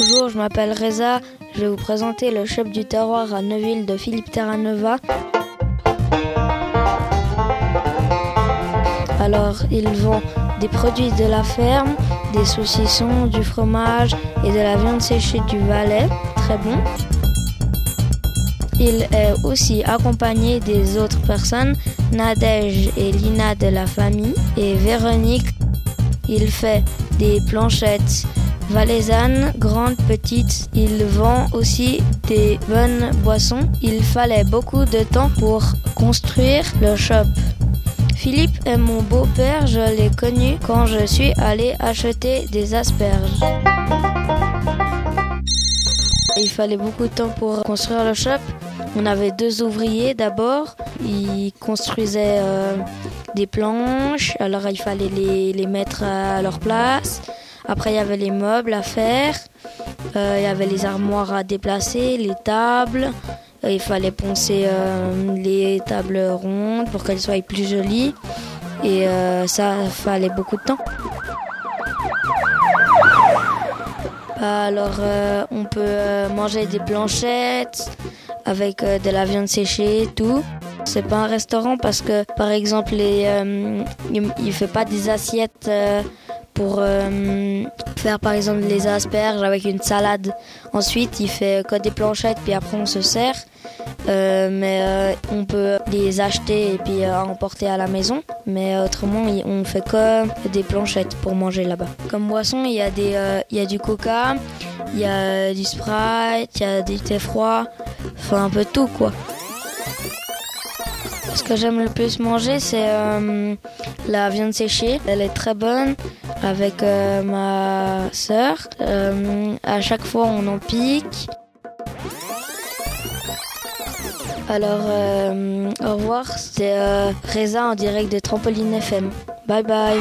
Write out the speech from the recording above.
Bonjour, je m'appelle Reza. Je vais vous présenter le shop du terroir à Neuville de Philippe Terranova. Alors, ils vendent des produits de la ferme, des saucissons, du fromage et de la viande séchée du Valais. Très bon. Il est aussi accompagné des autres personnes, Nadège et Lina de la famille et Véronique. Il fait des planchettes valaisannes, grandes, petites. Il vend aussi des bonnes boissons. Il fallait beaucoup de temps pour construire le shop. Philippe est mon beau-père, je l'ai connu quand je suis allé acheter des asperges. Il fallait beaucoup de temps pour construire le shop. On avait deux ouvriers d'abord. Ils construisaient euh, des planches, alors il fallait les, mettre à leur place. Après, il y avait les meubles à faire. Euh, il y avait les armoires à déplacer, les tables. Euh, il fallait poncer euh, les tables rondes pour qu'elles soient plus jolies. Et ça fallait beaucoup de temps. Alors, on peut manger des planchettes avec de la viande séchée et tout. C'est pas un restaurant parce que, par exemple, il, il fait pas des assiettes pour euh, faire, par exemple, les asperges avec une salade. Ensuite, il fait que des planchettes, puis après on se sert. Euh, mais euh, on peut les acheter et puis euh, emporter à la maison. Mais autrement, on fait que des planchettes pour manger là-bas. Comme boisson, il y a euh, il y a du Coca, il y a du Sprite, il y a du thé froid, enfin un peu tout quoi. Ce que j'aime le plus manger, c'est euh, la viande séchée. Elle est très bonne avec euh, ma sœur. Euh, à chaque fois, on en pique. Alors, euh, au revoir, c'était euh, Reza en direct de Trampoline FM. Bye bye.